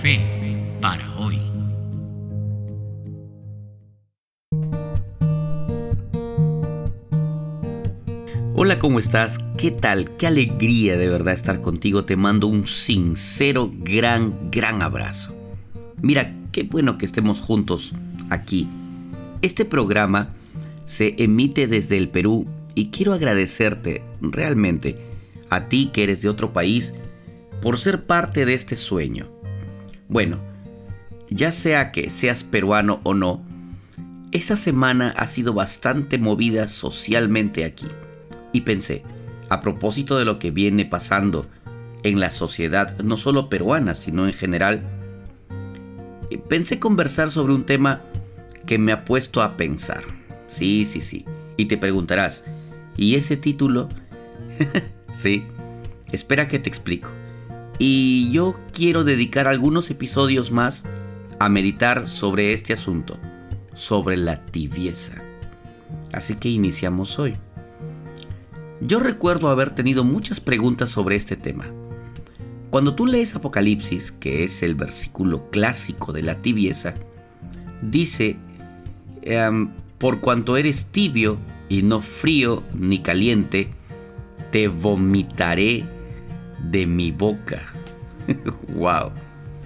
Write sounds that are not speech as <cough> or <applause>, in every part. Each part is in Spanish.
Fe para hoy. Hola, ¿cómo estás? ¿Qué tal? Qué alegría de verdad estar contigo. Te mando un sincero, gran, gran abrazo. Mira, qué bueno que estemos juntos aquí. Este programa se emite desde el Perú y quiero agradecerte realmente a ti que eres de otro país por ser parte de este sueño. Bueno, ya sea que seas peruano o no, esa semana ha sido bastante movida socialmente aquí. Y pensé, a propósito de lo que viene pasando en la sociedad, no solo peruana, sino en general, pensé conversar sobre un tema que me ha puesto a pensar. Sí, sí, sí. Y te preguntarás, ¿y ese título? <laughs> sí, espera que te explico. Y yo quiero dedicar algunos episodios más a meditar sobre este asunto, sobre la tibieza. Así que iniciamos hoy. Yo recuerdo haber tenido muchas preguntas sobre este tema. Cuando tú lees Apocalipsis, que es el versículo clásico de la tibieza, dice, em, por cuanto eres tibio y no frío ni caliente, te vomitaré de mi boca. <laughs> wow.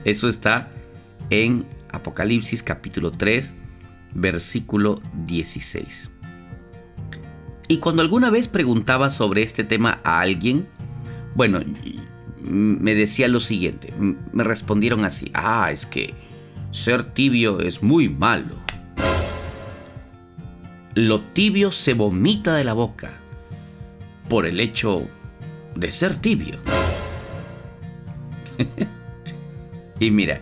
Eso está en Apocalipsis capítulo 3, versículo 16. Y cuando alguna vez preguntaba sobre este tema a alguien, bueno, me decía lo siguiente, me respondieron así, ah, es que ser tibio es muy malo. Lo tibio se vomita de la boca por el hecho de ser tibio. <laughs> y mira,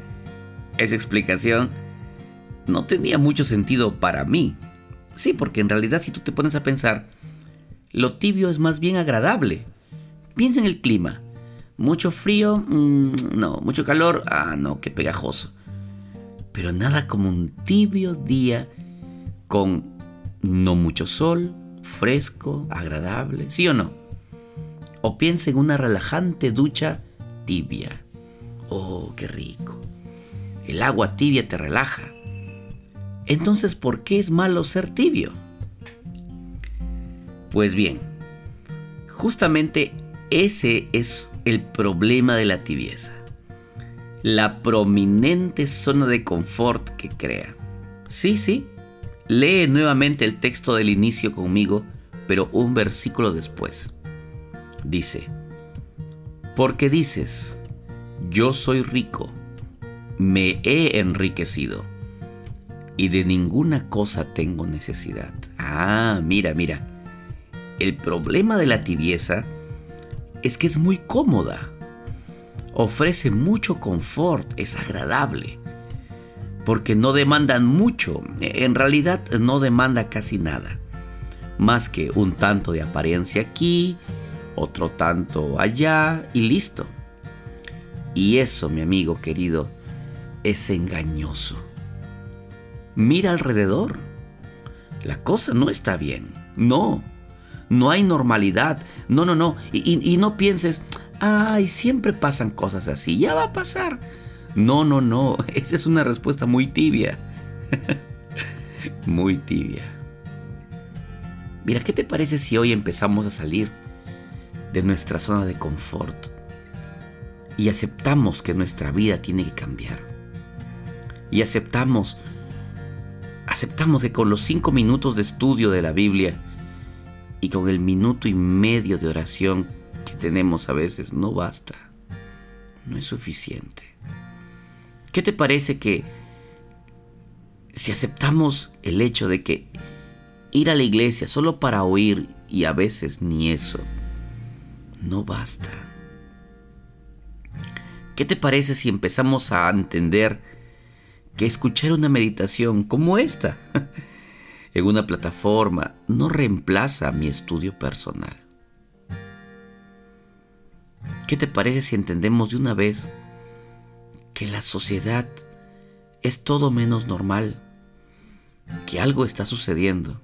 esa explicación no tenía mucho sentido para mí. Sí, porque en realidad si tú te pones a pensar, lo tibio es más bien agradable. Piensa en el clima. Mucho frío, mm, no. Mucho calor, ah, no, qué pegajoso. Pero nada como un tibio día con no mucho sol, fresco, agradable, ¿sí o no? O piensa en una relajante ducha tibia. Oh, qué rico. El agua tibia te relaja. Entonces, ¿por qué es malo ser tibio? Pues bien, justamente ese es el problema de la tibieza. La prominente zona de confort que crea. Sí, sí. Lee nuevamente el texto del inicio conmigo, pero un versículo después. Dice, porque dices, yo soy rico, me he enriquecido y de ninguna cosa tengo necesidad. Ah, mira, mira. El problema de la tibieza es que es muy cómoda. Ofrece mucho confort, es agradable. Porque no demandan mucho, en realidad no demanda casi nada. Más que un tanto de apariencia aquí, otro tanto allá y listo. Y eso, mi amigo querido, es engañoso. Mira alrededor. La cosa no está bien. No no hay normalidad. No, no, no. Y, no pienses, ay, siempre pasan cosas así, ya va a pasar. No, no, no. <laughs> Esa es una respuesta muy tibia. <laughs> muy tibia. Mira, ¿qué te parece si hoy empezamos a salir de nuestra zona de confort y aceptamos que nuestra vida tiene que cambiar? Y aceptamos, aceptamos que con los cinco minutos de estudio de la Biblia, y con el minuto y medio de oración que tenemos a veces no basta. No es suficiente. ¿Qué te parece que si aceptamos el hecho de que ir a la iglesia solo para oír y a veces ni eso, no basta? ¿Qué te parece si empezamos a entender que escuchar una meditación como esta <laughs> en una plataforma no reemplaza mi estudio personal. ¿Qué te parece si entendemos de una vez que la sociedad es todo menos normal, que algo está sucediendo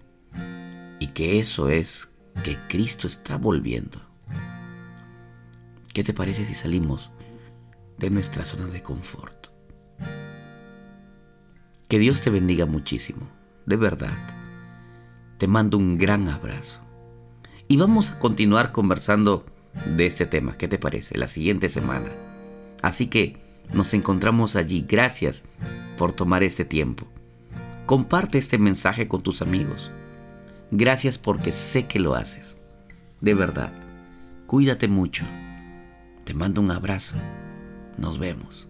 y que eso es que Cristo está volviendo? ¿Qué te parece si salimos de nuestra zona de confort? Que Dios te bendiga muchísimo, de verdad. Te mando un gran abrazo. Y vamos a continuar conversando de este tema, ¿qué te parece? La siguiente semana. Así que nos encontramos allí. Gracias por tomar este tiempo. Comparte este mensaje con tus amigos. Gracias porque sé que lo haces. De verdad. Cuídate mucho. Te mando un abrazo. Nos vemos.